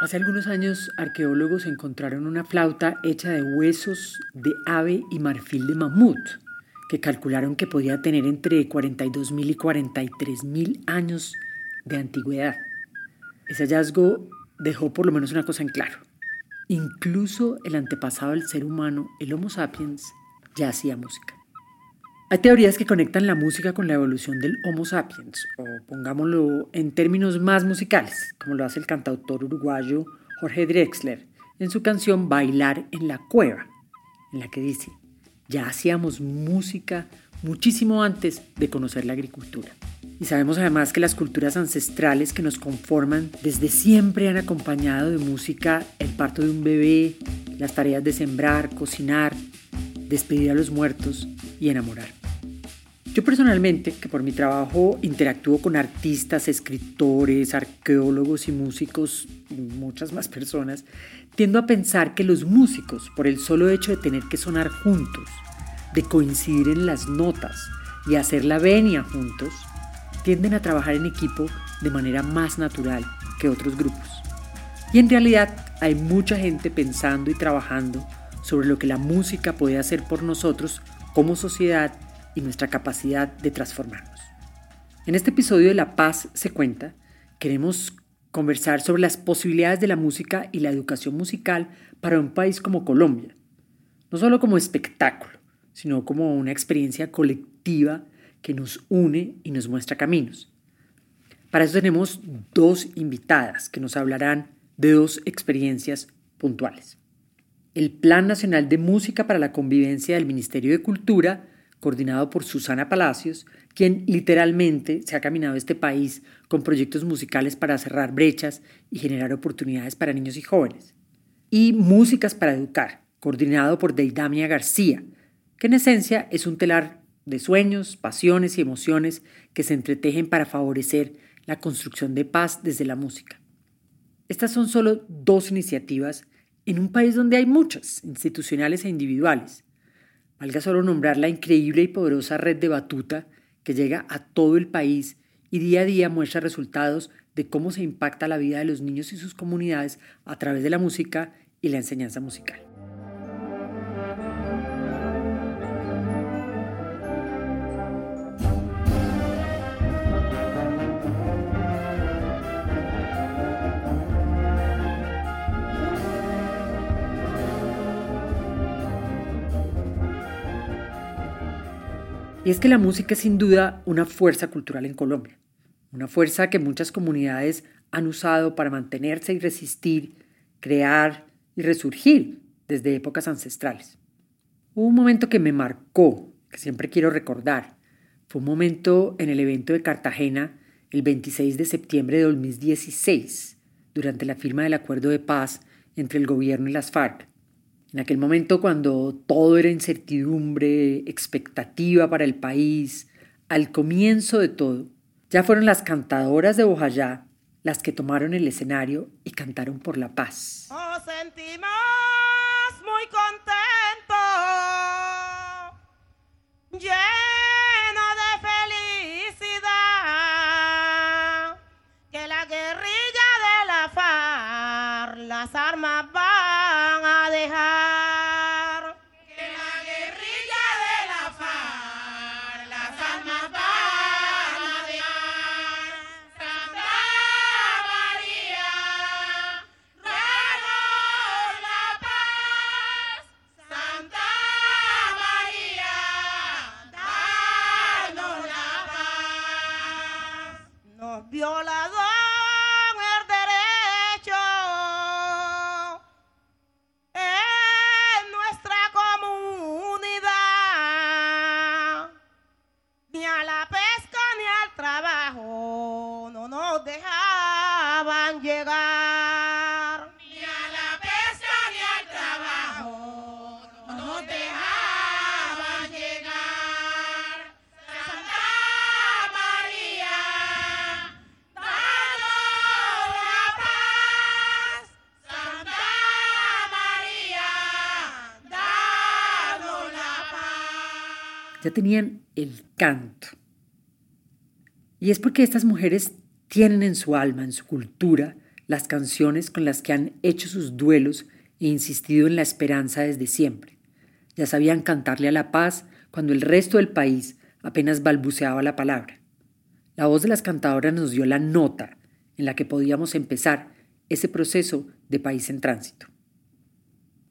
Hace algunos años arqueólogos encontraron una flauta hecha de huesos de ave y marfil de mamut, que calcularon que podía tener entre 42.000 y 43.000 años de antigüedad. Ese hallazgo dejó por lo menos una cosa en claro. Incluso el antepasado del ser humano, el Homo sapiens, ya hacía música. Hay teorías que conectan la música con la evolución del Homo sapiens, o pongámoslo en términos más musicales, como lo hace el cantautor uruguayo Jorge Drexler en su canción Bailar en la Cueva, en la que dice, ya hacíamos música muchísimo antes de conocer la agricultura. Y sabemos además que las culturas ancestrales que nos conforman desde siempre han acompañado de música el parto de un bebé, las tareas de sembrar, cocinar, despedir a los muertos y enamorar. Yo personalmente, que por mi trabajo interactúo con artistas, escritores, arqueólogos y músicos, muchas más personas, tiendo a pensar que los músicos, por el solo hecho de tener que sonar juntos, de coincidir en las notas y hacer la venia juntos, tienden a trabajar en equipo de manera más natural que otros grupos. Y en realidad hay mucha gente pensando y trabajando sobre lo que la música puede hacer por nosotros como sociedad y nuestra capacidad de transformarnos. En este episodio de La Paz se cuenta, queremos conversar sobre las posibilidades de la música y la educación musical para un país como Colombia, no solo como espectáculo, sino como una experiencia colectiva que nos une y nos muestra caminos. Para eso tenemos dos invitadas que nos hablarán de dos experiencias puntuales. El Plan Nacional de Música para la Convivencia del Ministerio de Cultura coordinado por Susana Palacios, quien literalmente se ha caminado este país con proyectos musicales para cerrar brechas y generar oportunidades para niños y jóvenes. Y Músicas para Educar, coordinado por Deidamia García, que en esencia es un telar de sueños, pasiones y emociones que se entretejen para favorecer la construcción de paz desde la música. Estas son solo dos iniciativas en un país donde hay muchas, institucionales e individuales, Valga solo nombrar la increíble y poderosa red de Batuta que llega a todo el país y día a día muestra resultados de cómo se impacta la vida de los niños y sus comunidades a través de la música y la enseñanza musical. Es que la música es sin duda una fuerza cultural en Colombia, una fuerza que muchas comunidades han usado para mantenerse y resistir, crear y resurgir desde épocas ancestrales. Hubo un momento que me marcó, que siempre quiero recordar. Fue un momento en el evento de Cartagena el 26 de septiembre de 2016, durante la firma del acuerdo de paz entre el gobierno y las FARC. En aquel momento cuando todo era incertidumbre, expectativa para el país, al comienzo de todo, ya fueron las cantadoras de Bojayá las que tomaron el escenario y cantaron por la paz. Sentimos muy Ya tenían el canto. Y es porque estas mujeres tienen en su alma, en su cultura, las canciones con las que han hecho sus duelos e insistido en la esperanza desde siempre. Ya sabían cantarle a la paz cuando el resto del país apenas balbuceaba la palabra. La voz de las cantadoras nos dio la nota en la que podíamos empezar ese proceso de país en tránsito.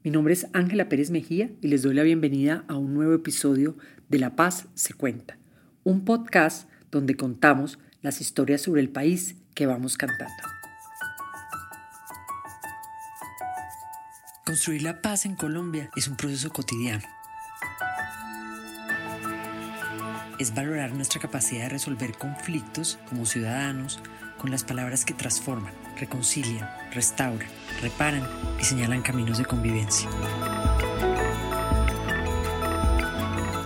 Mi nombre es Ángela Pérez Mejía y les doy la bienvenida a un nuevo episodio de La Paz se cuenta, un podcast donde contamos las historias sobre el país que vamos cantando. Construir la paz en Colombia es un proceso cotidiano. Es valorar nuestra capacidad de resolver conflictos como ciudadanos con las palabras que transforman, reconcilian, restauran, reparan y señalan caminos de convivencia.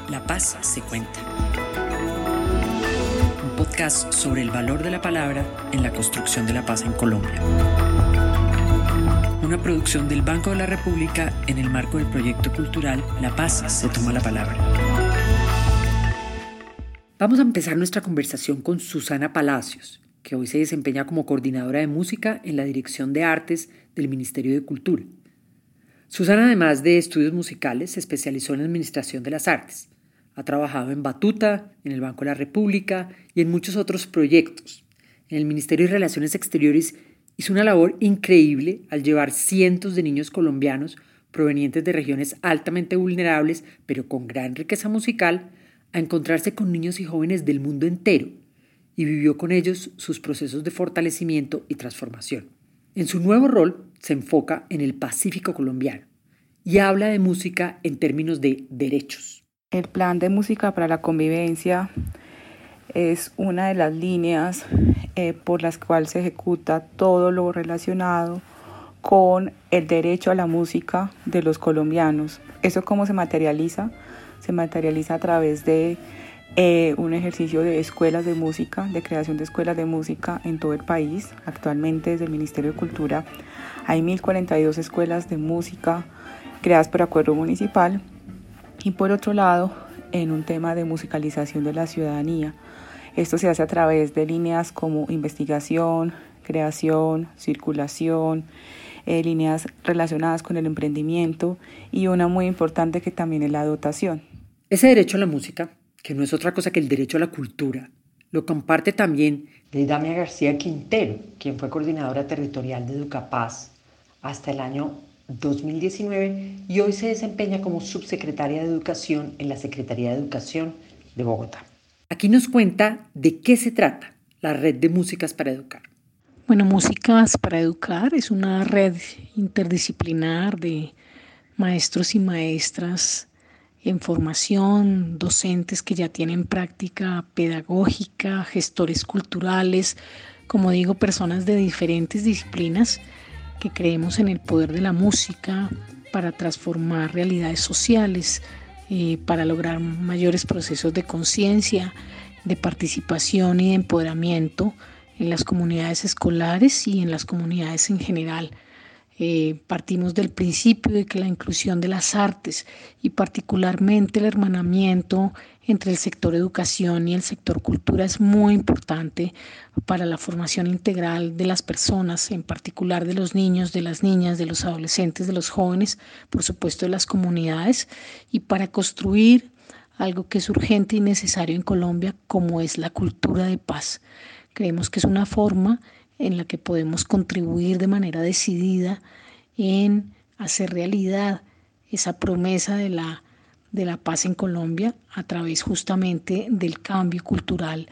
La paz se cuenta. Un podcast sobre el valor de la palabra en la construcción de la paz en Colombia una producción del Banco de la República en el marco del proyecto cultural La Paz se toma la palabra. Vamos a empezar nuestra conversación con Susana Palacios, que hoy se desempeña como coordinadora de música en la Dirección de Artes del Ministerio de Cultura. Susana, además de estudios musicales, se especializó en Administración de las Artes. Ha trabajado en Batuta, en el Banco de la República y en muchos otros proyectos. En el Ministerio de Relaciones Exteriores Hizo una labor increíble al llevar cientos de niños colombianos provenientes de regiones altamente vulnerables, pero con gran riqueza musical, a encontrarse con niños y jóvenes del mundo entero y vivió con ellos sus procesos de fortalecimiento y transformación. En su nuevo rol se enfoca en el Pacífico colombiano y habla de música en términos de derechos. El plan de música para la convivencia es una de las líneas eh, por las cuales se ejecuta todo lo relacionado con el derecho a la música de los colombianos. ¿Eso cómo se materializa? Se materializa a través de eh, un ejercicio de escuelas de música, de creación de escuelas de música en todo el país. Actualmente desde el Ministerio de Cultura hay 1.042 escuelas de música creadas por acuerdo municipal. Y por otro lado, en un tema de musicalización de la ciudadanía, esto se hace a través de líneas como investigación, creación, circulación, eh, líneas relacionadas con el emprendimiento y una muy importante que también es la dotación. Ese derecho a la música, que no es otra cosa que el derecho a la cultura, lo comparte también Deidamia García Quintero, quien fue coordinadora territorial de Educapaz hasta el año 2019 y hoy se desempeña como subsecretaria de Educación en la Secretaría de Educación de Bogotá. Aquí nos cuenta de qué se trata la red de músicas para educar. Bueno, Músicas para Educar es una red interdisciplinar de maestros y maestras en formación, docentes que ya tienen práctica pedagógica, gestores culturales, como digo, personas de diferentes disciplinas que creemos en el poder de la música para transformar realidades sociales, eh, para lograr mayores procesos de conciencia, de participación y de empoderamiento en las comunidades escolares y en las comunidades en general. Eh, partimos del principio de que la inclusión de las artes y particularmente el hermanamiento entre el sector educación y el sector cultura es muy importante para la formación integral de las personas, en particular de los niños, de las niñas, de los adolescentes, de los jóvenes, por supuesto de las comunidades, y para construir algo que es urgente y necesario en Colombia, como es la cultura de paz. Creemos que es una forma en la que podemos contribuir de manera decidida en hacer realidad esa promesa de la, de la paz en Colombia a través justamente del cambio cultural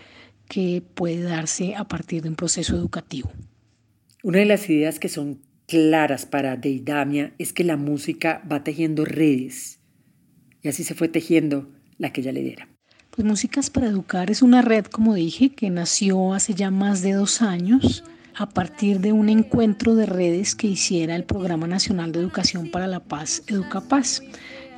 que puede darse a partir de un proceso educativo. Una de las ideas que son claras para Deidamia es que la música va tejiendo redes. Y así se fue tejiendo la que ella lidera. Pues Músicas para Educar es una red, como dije, que nació hace ya más de dos años a partir de un encuentro de redes que hiciera el Programa Nacional de Educación para la Paz, EducaPaz.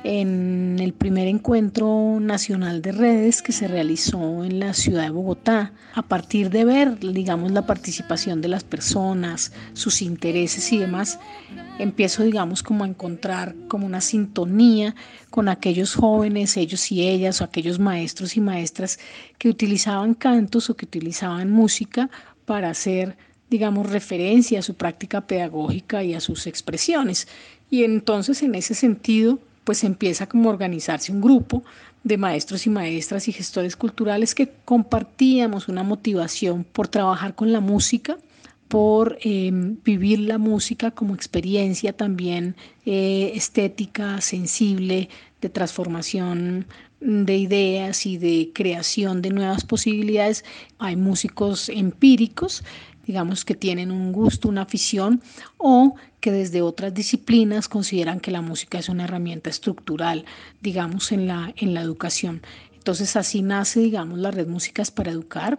En el primer encuentro nacional de redes que se realizó en la ciudad de Bogotá, a partir de ver, digamos, la participación de las personas, sus intereses y demás, empiezo, digamos, como a encontrar como una sintonía con aquellos jóvenes, ellos y ellas, o aquellos maestros y maestras que utilizaban cantos o que utilizaban música para hacer digamos, referencia a su práctica pedagógica y a sus expresiones. Y entonces, en ese sentido, pues empieza como a organizarse un grupo de maestros y maestras y gestores culturales que compartíamos una motivación por trabajar con la música, por em, vivir la música como experiencia también eh, estética, sensible, de transformación de ideas y de creación de nuevas posibilidades. Hay músicos empíricos, digamos que tienen un gusto, una afición, o que desde otras disciplinas consideran que la música es una herramienta estructural, digamos, en la, en la educación. Entonces así nace, digamos, la red Músicas para Educar.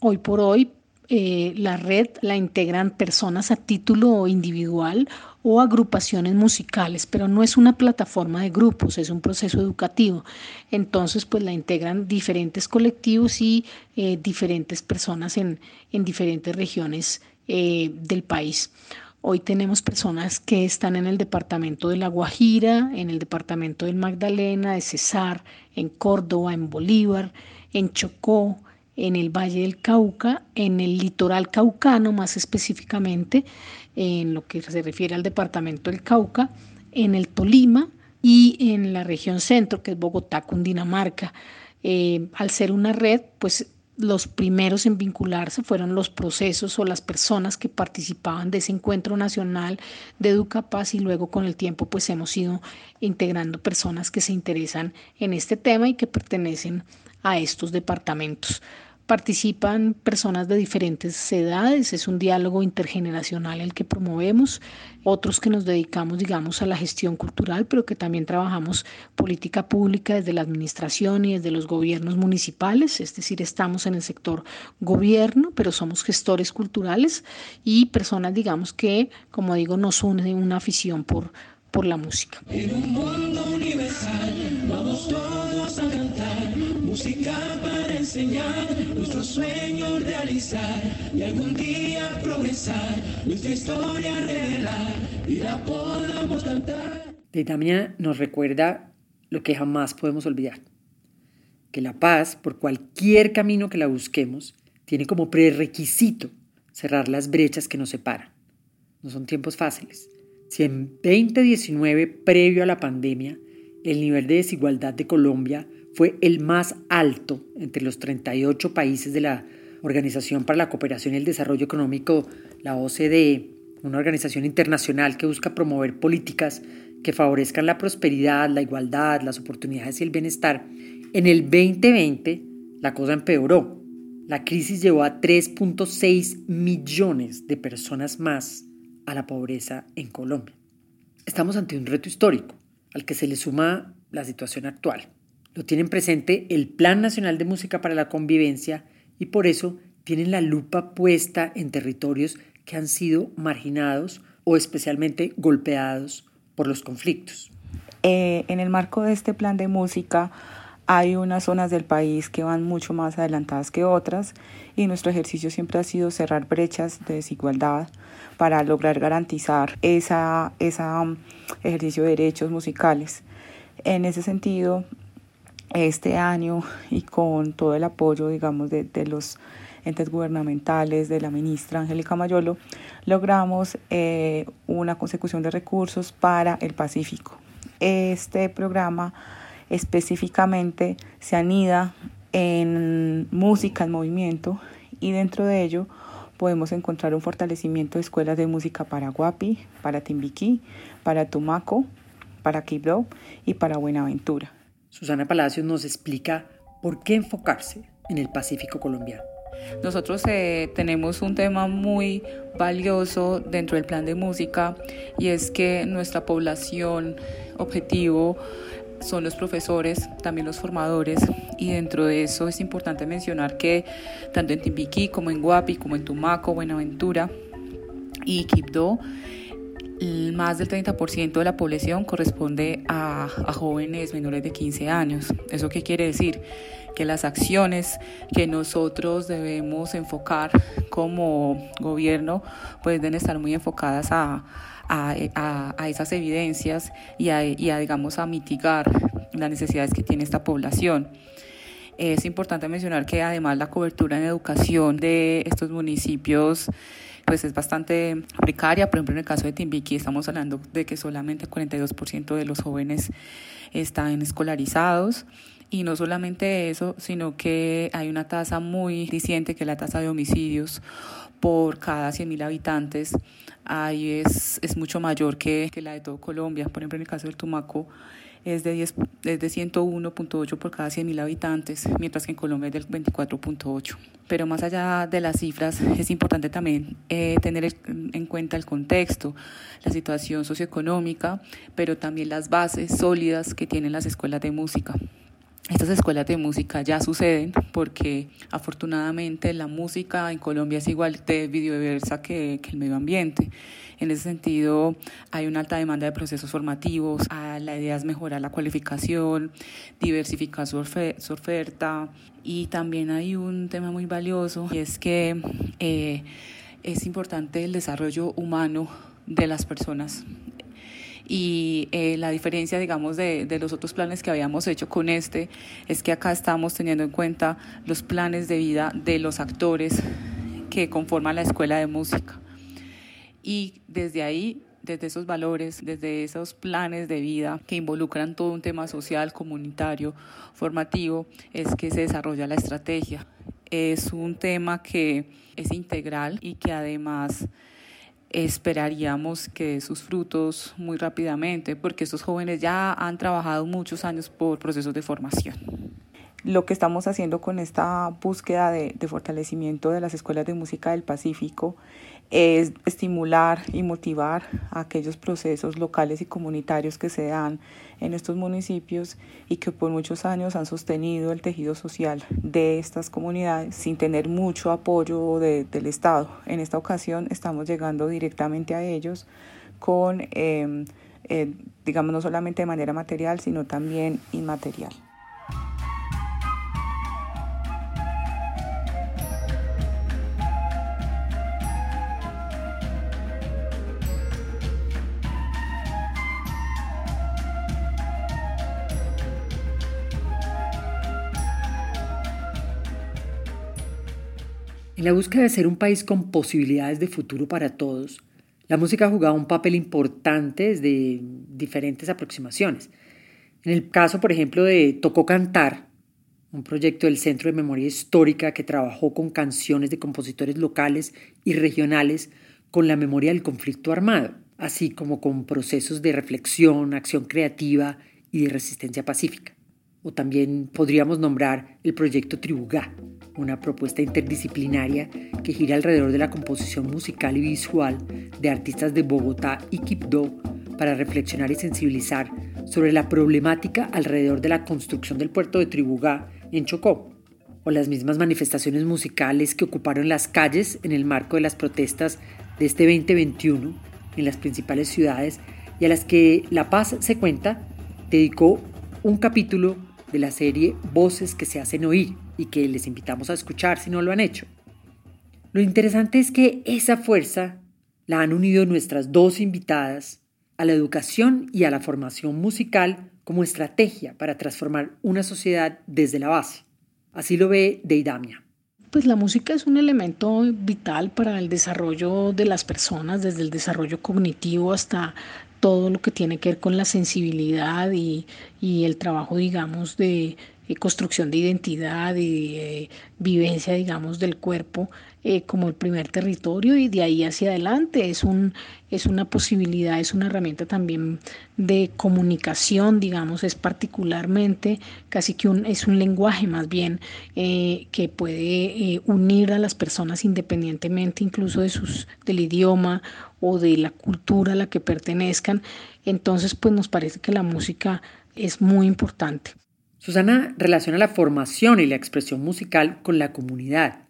Hoy por hoy eh, la red la integran personas a título individual o agrupaciones musicales, pero no es una plataforma de grupos, es un proceso educativo. Entonces, pues la integran diferentes colectivos y eh, diferentes personas en, en diferentes regiones eh, del país. Hoy tenemos personas que están en el departamento de La Guajira, en el departamento del Magdalena, de Cesar, en Córdoba, en Bolívar, en Chocó, en el Valle del Cauca, en el litoral caucano más específicamente, en lo que se refiere al departamento del Cauca, en el Tolima y en la región centro, que es Bogotá, Cundinamarca. Eh, al ser una red, pues los primeros en vincularse fueron los procesos o las personas que participaban de ese encuentro nacional de Educapaz y luego con el tiempo pues hemos ido integrando personas que se interesan en este tema y que pertenecen a estos departamentos. Participan personas de diferentes edades, es un diálogo intergeneracional el que promovemos, otros que nos dedicamos, digamos, a la gestión cultural, pero que también trabajamos política pública desde la administración y desde los gobiernos municipales, es decir, estamos en el sector gobierno, pero somos gestores culturales y personas, digamos, que, como digo, nos une una afición por, por la música. En un mundo universal, vamos todos a cantar música para la podamos. Deidamia nos recuerda lo que jamás podemos olvidar, que la paz, por cualquier camino que la busquemos, tiene como prerequisito cerrar las brechas que nos separan. No son tiempos fáciles. Si en 2019, previo a la pandemia, el nivel de desigualdad de Colombia fue el más alto entre los 38 países de la Organización para la Cooperación y el Desarrollo Económico, la OCDE, una organización internacional que busca promover políticas que favorezcan la prosperidad, la igualdad, las oportunidades y el bienestar. En el 2020 la cosa empeoró. La crisis llevó a 3.6 millones de personas más a la pobreza en Colombia. Estamos ante un reto histórico al que se le suma la situación actual. Lo tienen presente el Plan Nacional de Música para la Convivencia y por eso tienen la lupa puesta en territorios que han sido marginados o especialmente golpeados por los conflictos. Eh, en el marco de este plan de música hay unas zonas del país que van mucho más adelantadas que otras y nuestro ejercicio siempre ha sido cerrar brechas de desigualdad para lograr garantizar ese um, ejercicio de derechos musicales. En ese sentido, este año y con todo el apoyo, digamos, de, los entes gubernamentales, de la ministra Angélica Mayolo, logramos eh, una consecución de recursos para el Pacífico. Este programa específicamente se anida en música en movimiento y dentro de ello podemos encontrar un fortalecimiento de escuelas de música para Guapi, para Timbiquí, para Tumaco, para Quibdó y para Buenaventura. Susana Palacios nos explica por qué enfocarse en el Pacífico colombiano. Nosotros eh, tenemos un tema muy valioso dentro del plan de música y es que nuestra población objetivo son los profesores, también los formadores y dentro de eso es importante mencionar que tanto en Timbiquí como en Guapi, como en Tumaco, Buenaventura y Quibdó, más del 30% de la población corresponde a, a, jóvenes menores de 15 años. ¿Eso qué quiere decir? Que las acciones que nosotros debemos enfocar como gobierno pues deben estar muy enfocadas a, a, a esas evidencias y y a, digamos, a mitigar las necesidades que tiene esta población. Es importante mencionar que además la cobertura en educación de estos municipios pues es bastante precaria. Por ejemplo, en el caso de Timbiqui estamos hablando de que solamente el 42% de los jóvenes están escolarizados. Y no solamente eso, sino que hay una tasa muy diciente, que es la tasa de homicidios por cada 100.000 habitantes. Ahí es, es mucho mayor que, que la de todo Colombia. Por ejemplo, en el caso del Tumaco es de, 10, es de 101.8 por cada 100.000 habitantes, mientras que en Colombia es del 24.8. Pero más allá de las cifras, es importante también eh, tener en cuenta el contexto, la situación socioeconómica, pero también las bases sólidas que tienen las escuelas de música. Estas escuelas de música ya suceden porque afortunadamente la música en Colombia es igual de biodiversa que, el medio ambiente. En ese sentido, hay una alta demanda de procesos formativos. La idea es mejorar la cualificación, diversificar su, su oferta y también hay un tema muy valioso y es que eh, es importante el desarrollo humano de las personas y eh, la diferencia, digamos, de, de, los otros planes que habíamos hecho con este es que acá estamos teniendo en cuenta los planes de vida de los actores que conforman la escuela de música. Y desde ahí desde esos valores, desde esos planes de vida que involucran todo un tema social, comunitario, formativo, es que se desarrolla la estrategia. Es un tema que es integral y que además esperaríamos que sus frutos muy rápidamente, porque estos jóvenes ya han trabajado muchos años por procesos de formación. Lo que estamos haciendo con esta búsqueda de fortalecimiento de las escuelas de música del Pacífico es estimular y motivar aquellos procesos locales y comunitarios que se dan en estos municipios y que por muchos años han sostenido el tejido social de estas comunidades sin tener mucho apoyo de, del Estado. En esta ocasión estamos llegando directamente a ellos con, eh, eh, digamos, no solamente de manera material, sino también inmaterial. En la búsqueda de ser un país con posibilidades de futuro para todos, la música ha jugado un papel importante desde diferentes aproximaciones. En el caso, por ejemplo, de Tocó Cantar, un proyecto del Centro de Memoria Histórica que trabajó con canciones de compositores locales y regionales con la memoria del conflicto armado, así como con procesos de reflexión, acción creativa y de resistencia pacífica. O también podríamos nombrar el proyecto Tribugá, una propuesta interdisciplinaria que gira alrededor de la composición musical y visual de artistas de Bogotá y Quibdó para reflexionar y sensibilizar sobre la problemática alrededor de la construcción del puerto de Tribugá en Chocó, o las mismas manifestaciones musicales que ocuparon las calles en el marco de las protestas de este 2021 en las principales ciudades y a las que La Paz se cuenta dedicó un capítulo de la serie Voces que se hacen oír y que les invitamos a escuchar si no lo han hecho. Lo interesante es que esa fuerza la han unido nuestras dos invitadas a la educación y a la formación musical como estrategia para transformar una sociedad desde la base. Así lo ve Deidamia. Pues la música es un elemento vital para el desarrollo de las personas, desde el desarrollo cognitivo hasta todo lo que tiene que ver con la sensibilidad y, y el trabajo, digamos, de eh, construcción de identidad y eh, vivencia, digamos, del cuerpo eh, como el primer territorio y de ahí hacia adelante es, un, es una posibilidad, es una herramienta también de comunicación, digamos, es particularmente casi que un, es un lenguaje más bien que puede unir a las personas independientemente incluso de sus, del idioma o de la cultura a la que pertenezcan. Entonces, pues nos parece que la música es muy importante. Susana relaciona la formación y la expresión musical con la comunidad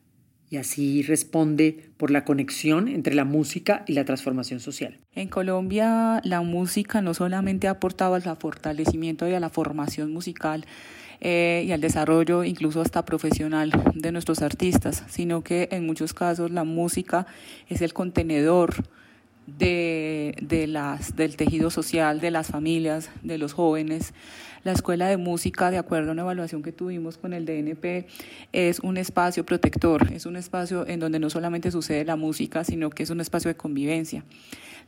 y así responde por la conexión entre la música y la transformación social. En Colombia la música no solamente ha aportado al fortalecimiento y a la formación musical, eh, y al desarrollo incluso hasta profesional de nuestros artistas, sino que en muchos casos la música es el contenedor de, de las, del tejido social, de las familias, de los jóvenes. La Escuela de Música, de acuerdo a una evaluación que tuvimos con el DNP, es un espacio protector, es un espacio en donde no solamente sucede la música, sino que es un espacio de convivencia.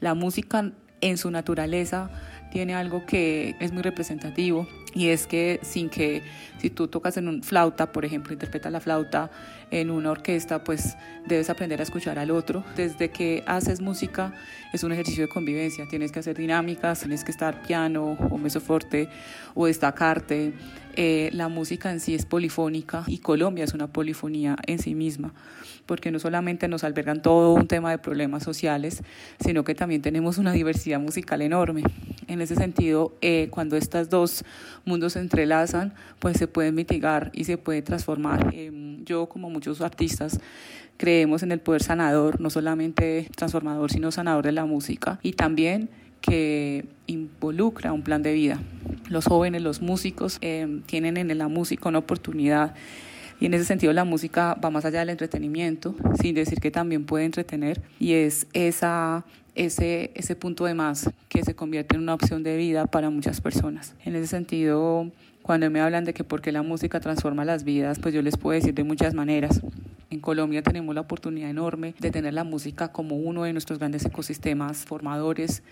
La música en su naturaleza tiene algo que es muy representativo y es que sin que si tú tocas en un flauta, por ejemplo, interpretas la flauta en una orquesta, pues debes aprender a escuchar al otro. Desde que haces música es un ejercicio de convivencia, tienes que hacer dinámicas, tienes que estar piano o mesoforte o destacarte. Eh, la música en sí es polifónica y Colombia es una polifonía en sí misma, porque no solamente nos albergan todo un tema de problemas sociales, sino que también tenemos una diversidad musical enorme. En ese sentido, eh, cuando estos dos mundos se entrelazan, pues se pueden mitigar y se puede transformar. Eh, yo, como muchos artistas, creemos en el poder sanador, no solamente transformador, sino sanador de la música y también que involucra un plan de vida. Los jóvenes, los músicos, eh, tienen en la música una oportunidad y en ese sentido la música va más allá del entretenimiento, sin decir que también puede entretener y es esa, ese, ese punto de más que se convierte en una opción de vida para muchas personas. En ese sentido, cuando me hablan de que por qué la música transforma las vidas, pues yo les puedo decir de muchas maneras. En Colombia tenemos la oportunidad enorme de tener la música como uno de nuestros grandes ecosistemas formadores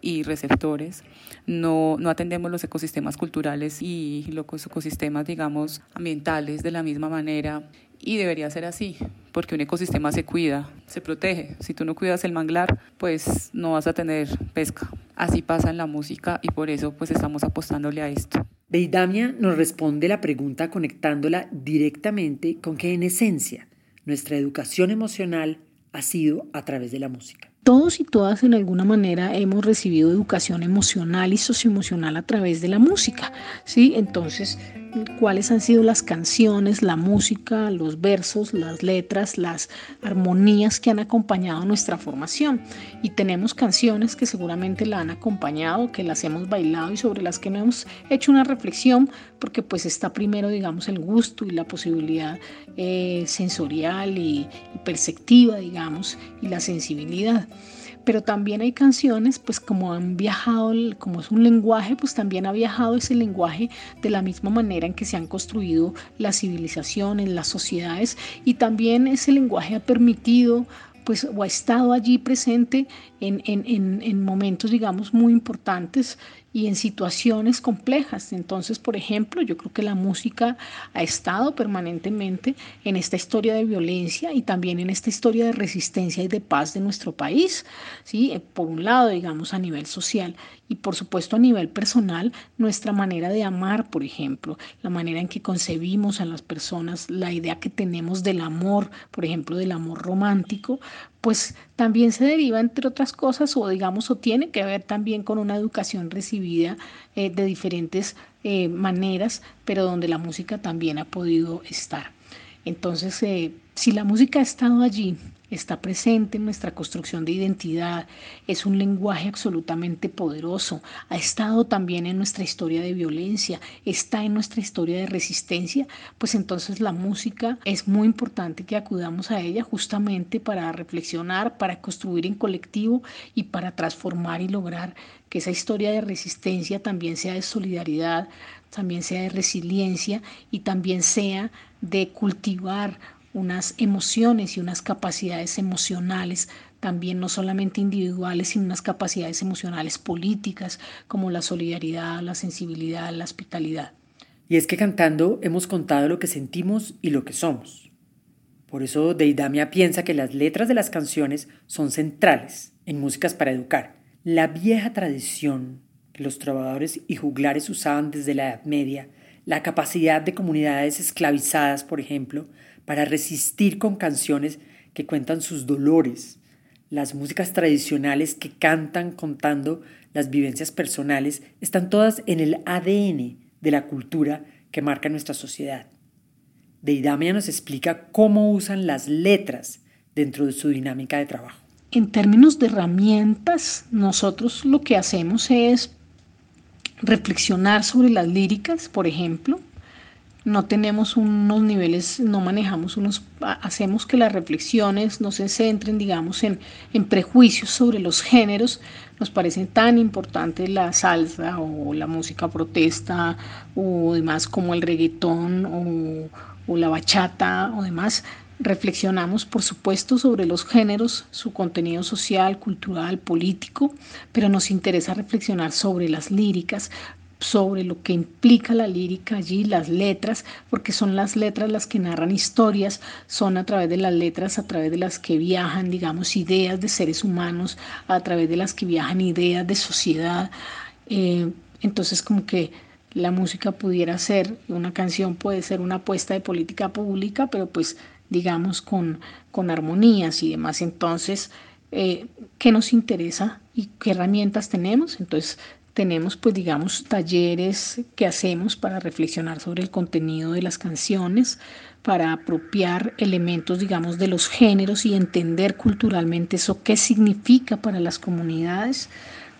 y receptores. No, no atendemos los ecosistemas culturales y los ecosistemas, digamos, ambientales de la misma manera. Y debería ser así, porque un ecosistema se cuida, se protege. Si tú no cuidas el manglar, pues no vas a tener pesca. Así pasa en la música y por eso pues estamos apostándole a esto. Deidamia nos responde la pregunta conectándola directamente con que en esencia nuestra educación emocional ha sido a través de la música. Todos y todas en alguna manera hemos recibido educación emocional y socioemocional a través de la música, ¿sí? Entonces, cuáles han sido las canciones, la música, los versos, las letras, las armonías que han acompañado nuestra formación. Y tenemos canciones que seguramente la han acompañado, que las hemos bailado y sobre las que no hemos hecho una reflexión, porque pues está primero, digamos, el gusto y la posibilidad eh, sensorial y, y perceptiva, digamos, y la sensibilidad pero también hay canciones, pues como han viajado, como es un lenguaje, pues también ha viajado ese lenguaje de la misma manera en que se han construido las civilizaciones, las sociedades, y también ese lenguaje ha permitido pues o ha estado allí presente en, en, en momentos, digamos, muy importantes y en situaciones complejas. Entonces, por ejemplo, yo creo que la música ha estado permanentemente en esta historia de violencia y también en esta historia de resistencia y de paz de nuestro país, ¿sí? Eh, por un lado, digamos, a nivel social y por supuesto a nivel personal, nuestra manera de amar, por ejemplo, la manera en que concebimos a las personas, la idea que tenemos del amor, por ejemplo, del amor romántico, pues también se deriva, entre otras cosas, o digamos, o tiene que ver también con una educación recibida eh, de diferentes eh, maneras, pero donde la música también ha podido estar. Entonces, eh, si la música ha estado allí está presente en nuestra construcción de identidad, es un lenguaje absolutamente poderoso, ha estado también en nuestra historia de violencia, está en nuestra historia de resistencia, pues entonces la música es muy importante que acudamos a ella justamente para reflexionar, para construir en colectivo y para transformar y lograr que esa historia de resistencia también sea de solidaridad, también sea de resiliencia y también sea de cultivar unas emociones y unas capacidades emocionales, también no solamente individuales, sino unas capacidades emocionales políticas como la solidaridad, la sensibilidad, la hospitalidad. Y es que cantando hemos contado lo que sentimos y lo que somos. Por eso Deidamia piensa que las letras de las canciones son centrales en músicas para educar. La vieja tradición que los trovadores y juglares usaban desde la Edad Media, la capacidad de comunidades esclavizadas, por ejemplo, para resistir con canciones que cuentan sus dolores, las músicas tradicionales que cantan contando las vivencias personales, están todas en el ADN de la cultura que marca nuestra sociedad. Deidamia nos explica cómo usan las letras dentro de su dinámica de trabajo. En términos de herramientas, nosotros lo que hacemos es reflexionar sobre las líricas, por ejemplo, no tenemos unos niveles, no manejamos unos, hacemos que las reflexiones no se centren, digamos, en, en prejuicios sobre los géneros. Nos parece tan importante la salsa o la música protesta o demás como el reggaetón o, o la bachata o demás. Reflexionamos, por supuesto, sobre los géneros, su contenido social, cultural, político, pero nos interesa reflexionar sobre las líricas, sobre lo que implica la lírica allí, las letras, porque son las letras las que narran historias, son a través de las letras, a través de las que viajan, digamos, ideas de seres humanos, a través de las que viajan ideas de sociedad. Eh, entonces, como que la música pudiera ser, una canción puede ser una apuesta de política pública, pero pues digamos con, con armonías y demás. Entonces, eh, ¿qué nos interesa y qué herramientas tenemos? Entonces, tenemos pues digamos talleres que hacemos para reflexionar sobre el contenido de las canciones, para apropiar elementos digamos de los géneros y entender culturalmente eso qué significa para las comunidades.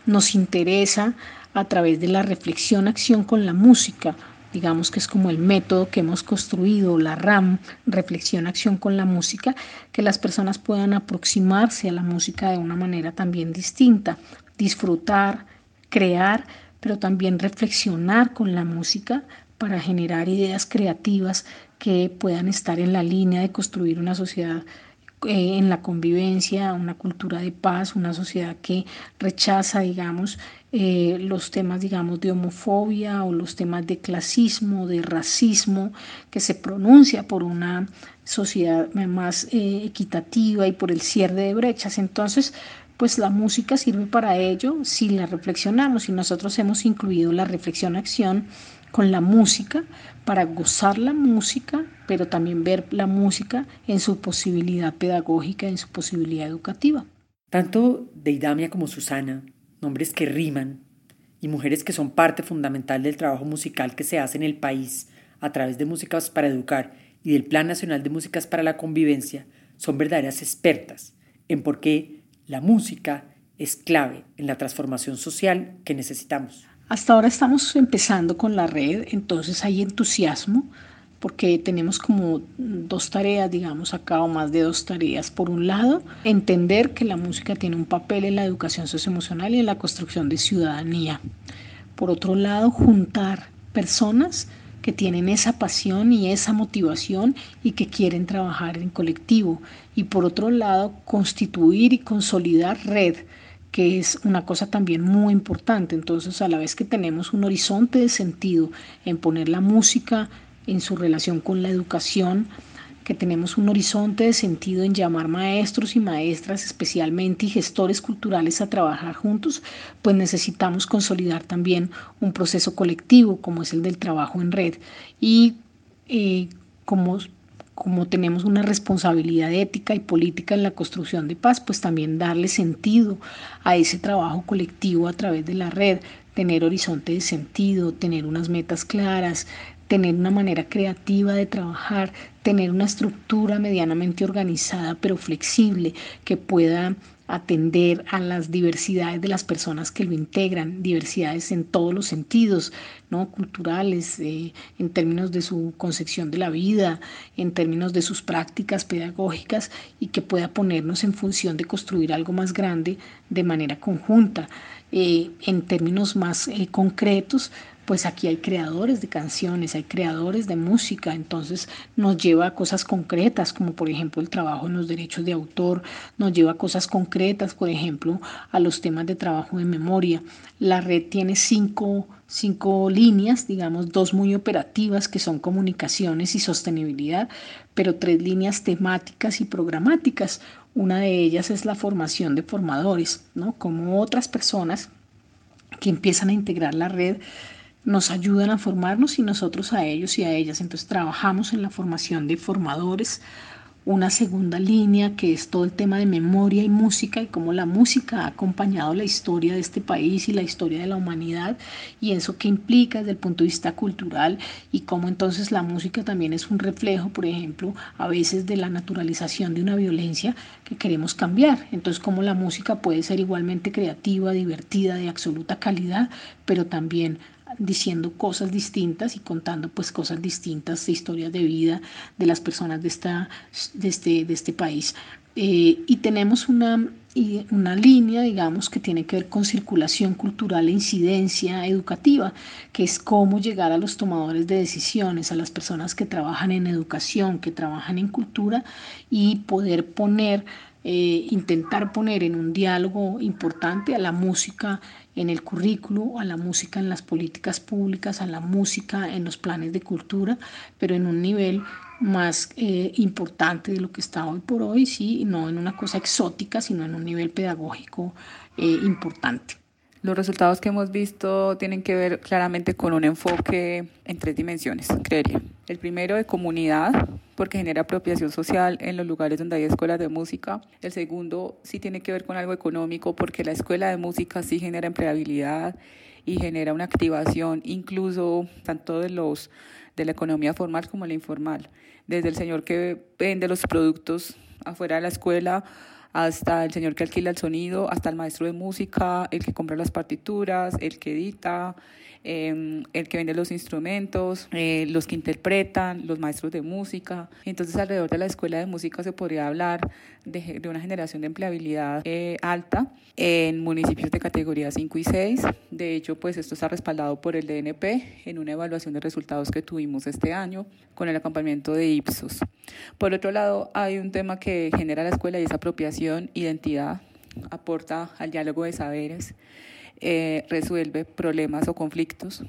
Nos interesa a través de la reflexión acción con la música, digamos que es como el método que hemos construido, la RAM, reflexión, acción con la música, que las personas puedan aproximarse a la música de una manera también distinta, disfrutar, crear, pero también reflexionar con la música para generar ideas creativas que puedan estar en la línea de construir una sociedad eh, en la convivencia, una cultura de paz, una sociedad que rechaza, digamos, eh, los temas, digamos, de homofobia o los temas de clasismo, de racismo, que se pronuncia por una sociedad más eh, equitativa y por el cierre de brechas. Entonces, pues la música sirve para ello si la reflexionamos y nosotros hemos incluido la reflexión-acción con la música para gozar la música, pero también ver la música en su posibilidad pedagógica, en su posibilidad educativa. Tanto Deidamia como Susana, nombres que riman, y mujeres que son parte fundamental del trabajo musical que se hace en el país a través de Músicas para Educar y del Plan Nacional de Músicas para la Convivencia, son verdaderas expertas en por qué la música es clave en la transformación social que necesitamos. Hasta ahora estamos empezando con la red, entonces hay entusiasmo porque tenemos como dos tareas, digamos acá, o más de dos tareas. Por un lado, entender que la música tiene un papel en la educación socioemocional y en la construcción de ciudadanía. Por otro lado, juntar personas que tienen esa pasión y esa motivación y que quieren trabajar en colectivo. Y por otro lado, constituir y consolidar red, que es una cosa también muy importante. Entonces, a la vez que tenemos un horizonte de sentido en poner la música en su relación con la educación, que tenemos un horizonte de sentido en llamar maestros y maestras especialmente y gestores culturales a trabajar juntos, pues necesitamos consolidar también un proceso colectivo como es el del trabajo en red. Y eh, como, como tenemos una responsabilidad ética y política en la construcción de paz, pues también darle sentido a ese trabajo colectivo a través de la red, tener horizonte de sentido, tener unas metas claras, tener una manera creativa de trabajar, tener una estructura medianamente organizada pero flexible que pueda atender a las diversidades de las personas que lo integran, diversidades en todos los sentidos, ¿no? culturales, eh, en términos de su concepción de la vida, en términos de sus prácticas pedagógicas y que pueda ponernos en función de construir algo más grande de manera conjunta. Eh, en términos más eh, concretos, pues aquí hay creadores de canciones, hay creadores de música, entonces nos lleva a cosas concretas, como por ejemplo el trabajo en los derechos de autor, nos lleva a cosas concretas, por ejemplo, a los temas de trabajo de memoria. La red tiene cinco, cinco líneas, digamos, dos muy operativas que son comunicaciones y sostenibilidad, pero tres líneas temáticas y programáticas. Una de ellas es la formación de formadores, ¿no? Como otras personas que empiezan a integrar la red nos ayudan a formarnos y nosotros a ellos y a ellas. Entonces trabajamos en la formación de formadores, una segunda línea que es todo el tema de memoria y música y cómo la música ha acompañado la historia de este país y la historia de la humanidad y eso que implica desde el punto de vista cultural y cómo entonces la música también es un reflejo, por ejemplo, a veces de la naturalización de una violencia que queremos cambiar. Entonces cómo la música puede ser igualmente creativa, divertida, de absoluta calidad, pero también diciendo cosas distintas y contando pues cosas distintas de historias de vida de las personas de, esta, de, este, de este país. Eh, y tenemos una, una línea, digamos, que tiene que ver con circulación cultural e incidencia educativa, que es cómo llegar a los tomadores de decisiones, a las personas que trabajan en educación, que trabajan en cultura y poder poner eh, intentar poner en un diálogo importante a la música en el currículo, a la música en las políticas públicas, a la música en los planes de cultura, pero en un nivel más eh, importante de lo que está hoy por hoy, sí, no en una cosa exótica, sino en un nivel pedagógico eh, importante. Los resultados que hemos visto tienen que ver claramente con un enfoque en tres dimensiones, creería. El primero de comunidad, porque genera apropiación social en los lugares donde hay escuelas de música. El segundo sí tiene que ver con algo económico, porque la escuela de música sí genera empleabilidad y genera una activación incluso tanto de los de la economía formal como la informal, desde el señor que vende los productos afuera de la escuela hasta el señor que alquila el sonido, hasta el maestro de música, el que compra las partituras, el que edita, em, el que vende los instrumentos, eh, los que interpretan, los maestros de música. Entonces alrededor de la escuela de música se podría hablar de, una generación de empleabilidad eh, alta en municipios de categoría 5 y 6. De hecho, pues esto está respaldado por el DNP en una evaluación de resultados que tuvimos este año con el acompañamiento de Ipsos. Por otro lado, hay un tema que genera la escuela y es apropiación, identidad, aporta al diálogo de saberes, eh, resuelve problemas o conflictos,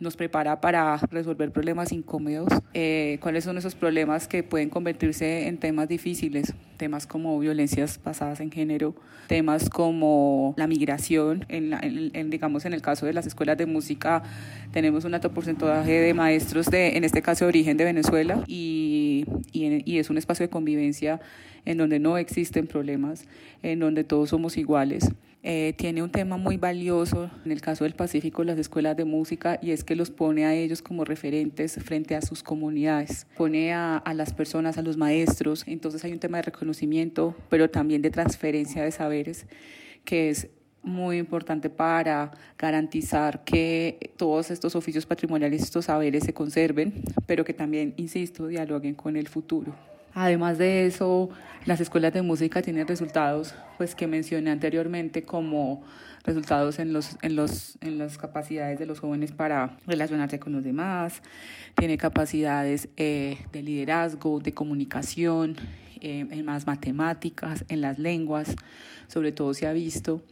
nos prepara para resolver problemas incómodos. Eh, ¿Cuáles son esos problemas que pueden convertirse en temas difíciles? Temas como violencias basadas en género, temas como la migración. En, digamos, en el caso de las escuelas de música, tenemos un alto porcentaje de maestros de, en este caso, de origen de Venezuela y, y, y es un espacio de convivencia en donde no existen problemas, en donde todos somos iguales. Eh, tiene un tema muy valioso en el caso del Pacífico, las escuelas de música, y es que los pone a ellos como referentes frente a sus comunidades, pone a, a las personas, a los maestros, entonces hay un tema de reconocimiento, pero también de transferencia de saberes, que es muy importante para garantizar que todos estos oficios patrimoniales, estos saberes se conserven, pero que también, insisto, dialoguen con el futuro. Además de eso, las escuelas de música tienen resultados pues, que mencioné anteriormente como resultados en, los, en, los, en las capacidades de los jóvenes para relacionarse con los demás, tiene capacidades eh, de liderazgo, de comunicación, eh, en más matemáticas, en las lenguas, sobre todo se ha visto.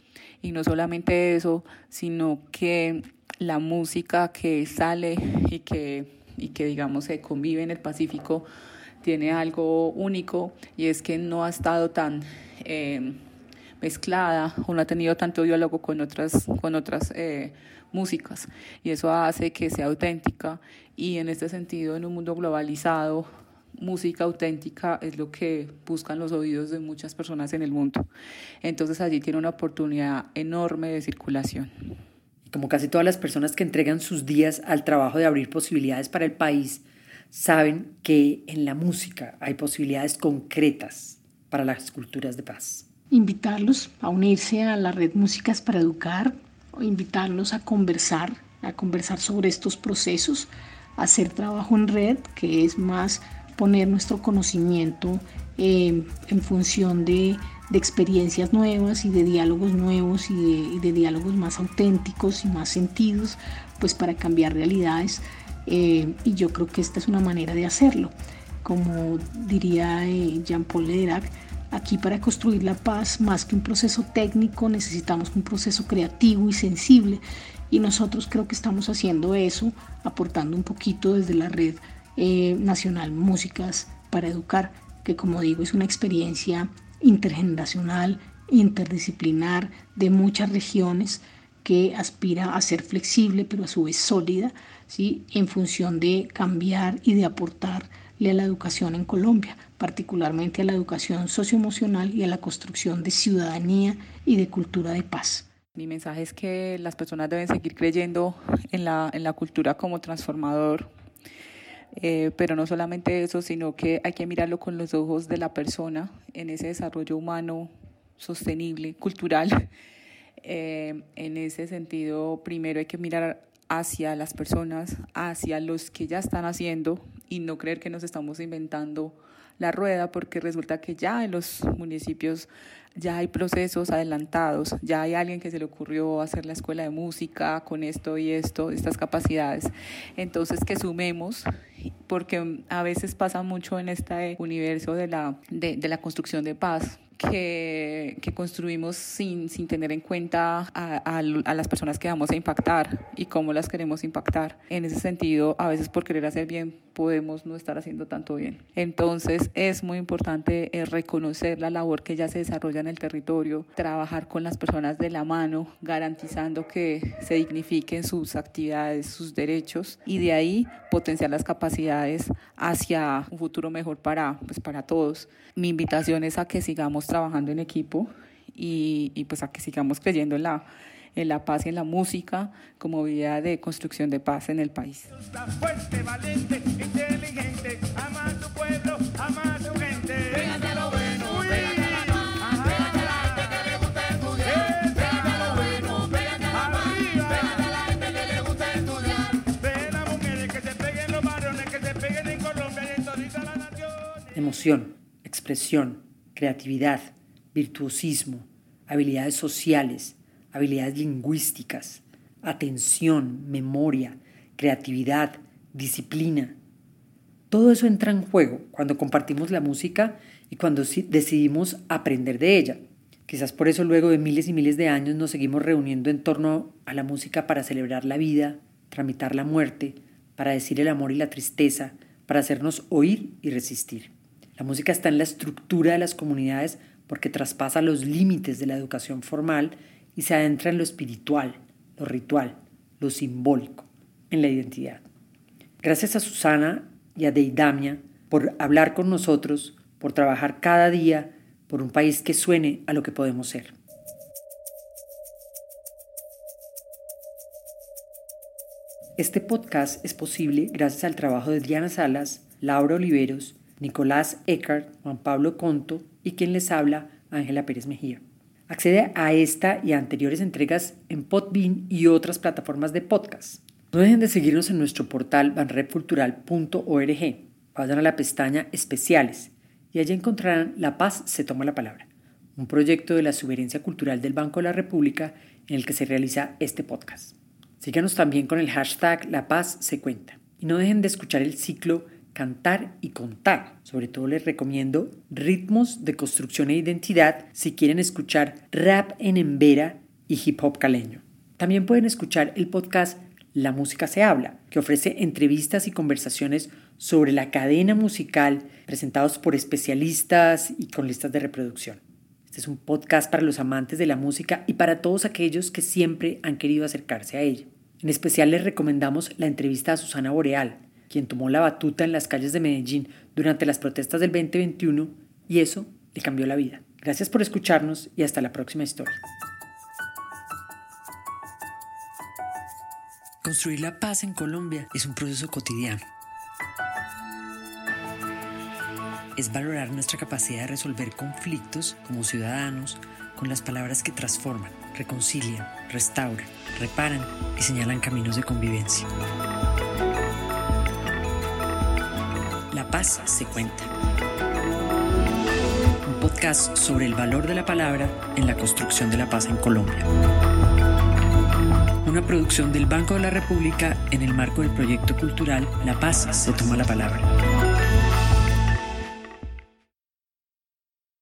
Y no solamente eso, sino que la música que sale y que, y que digamos se convive en el Pacífico tiene algo único y es que no ha estado tan eh, mezclada o no ha tenido tanto diálogo con otras, con otras eh, músicas y eso hace que sea auténtica y en este sentido en un mundo globalizado música auténtica es lo que buscan los oídos de muchas personas en el mundo. Entonces allí tiene una oportunidad enorme de circulación. Como casi todas las personas que entregan sus días al trabajo de abrir posibilidades para el país, saben que en la música hay posibilidades concretas para las culturas de paz. Invitarlos a unirse a la red Músicas para Educar, o invitarlos a conversar, a conversar sobre estos procesos, hacer trabajo en red, que es más poner nuestro conocimiento eh, en función de, experiencias nuevas y de diálogos nuevos de, y de diálogos más auténticos y más sentidos, pues para cambiar realidades eh, y yo creo que esta es una manera de hacerlo. Como diría eh, Jean-Paul Lederac, aquí para construir la paz, más que un proceso técnico, necesitamos un proceso creativo y sensible. Y nosotros creo que estamos haciendo eso, aportando un poquito desde la red eh, nacional Músicas para Educar, que como digo es una experiencia intergeneracional, interdisciplinar, de muchas regiones, que aspira a ser flexible, pero a su vez sólida, ¿sí? en función de cambiar y de aportarle a la educación en Colombia, particularmente a la educación socioemocional y a la construcción de ciudadanía y de cultura de paz. Mi mensaje es que las personas deben seguir creyendo en la, en la cultura como transformador, eh, pero no solamente eso, sino que hay que mirarlo con los ojos de la persona en ese desarrollo humano sostenible, cultural. Eh, en ese sentido, primero hay que mirar hacia las personas, hacia los que ya están haciendo y no creer que nos estamos inventando la rueda porque resulta que ya en los municipios ya hay procesos adelantados, ya hay alguien que se le ocurrió hacer la escuela de música con esto y esto, estas capacidades. Entonces que sumemos, porque a veces pasa mucho en este universo de la, de, de la construcción de paz, que, que, construimos sin, sin tener en cuenta a, a, a, las personas que vamos a impactar y cómo las queremos impactar. En ese sentido, a veces por querer hacer bien podemos no estar haciendo tanto bien. Entonces es muy importante eh, reconocer la labor que ya se desarrolla en el territorio, trabajar con las personas de la mano, garantizando que se dignifiquen sus actividades, sus derechos y de ahí potenciar las capacidades hacia un futuro mejor para, pues, para todos. Mi invitación es a que sigamos trabajando en equipo y, y pues a que sigamos creyendo en la, en la paz y en la música como vía de construcción de paz en el país. Emoción, expresión, creatividad, virtuosismo, habilidades sociales, habilidades lingüísticas, atención, memoria, creatividad, disciplina. Todo eso entra en juego cuando compartimos la música y cuando decidimos aprender de ella. Quizás por eso luego de miles y miles de años nos seguimos reuniendo en torno a la música para celebrar la vida, tramitar la muerte, para decir el amor y la tristeza, para hacernos oír y resistir. La música está en la estructura de las comunidades porque traspasa los límites de la educación formal y se adentra en lo espiritual, lo ritual, lo simbólico, en la identidad. Gracias a Susana y a Deidamia por hablar con nosotros, por trabajar cada día por un país que suene a lo que podemos ser. Este podcast es posible gracias al trabajo de Diana Salas, Laura Oliveros, Nicolás Eckart, Juan Pablo Conto y quien les habla, Ángela Pérez Mejía. Accede a esta y a anteriores entregas en Podbean y otras plataformas de podcast. No dejen de seguirnos en nuestro portal banrepcultural.org. Vayan a la pestaña Especiales y allí encontrarán La Paz se toma la palabra, un proyecto de la Sugerencia Cultural del Banco de la República en el que se realiza este podcast. Síganos también con el hashtag La Paz se cuenta. Y no dejen de escuchar el ciclo Cantar y Contar. Sobre todo les recomiendo Ritmos de Construcción e Identidad si quieren escuchar rap en embera y hip hop caleño. También pueden escuchar el podcast La Música se habla, que ofrece entrevistas y conversaciones sobre la cadena musical presentados por especialistas y con listas de reproducción. Este es un podcast para los amantes de la música y para todos aquellos que siempre han querido acercarse a ella. En especial les recomendamos la entrevista a Susana Boreal, quien tomó la batuta en las calles de Medellín durante las protestas del 2021 y eso le cambió la vida. Gracias por escucharnos y hasta la próxima historia. Construir la paz en Colombia es un proceso cotidiano. Es valorar nuestra capacidad de resolver conflictos como ciudadanos con las palabras que transforman, reconcilian, restauran, reparan y señalan caminos de convivencia. La paz se cuenta. Un podcast sobre el valor de la palabra en la construcción de la paz en Colombia. Una producción del Banco de la República en el marco del proyecto cultural La Paz se toma la palabra.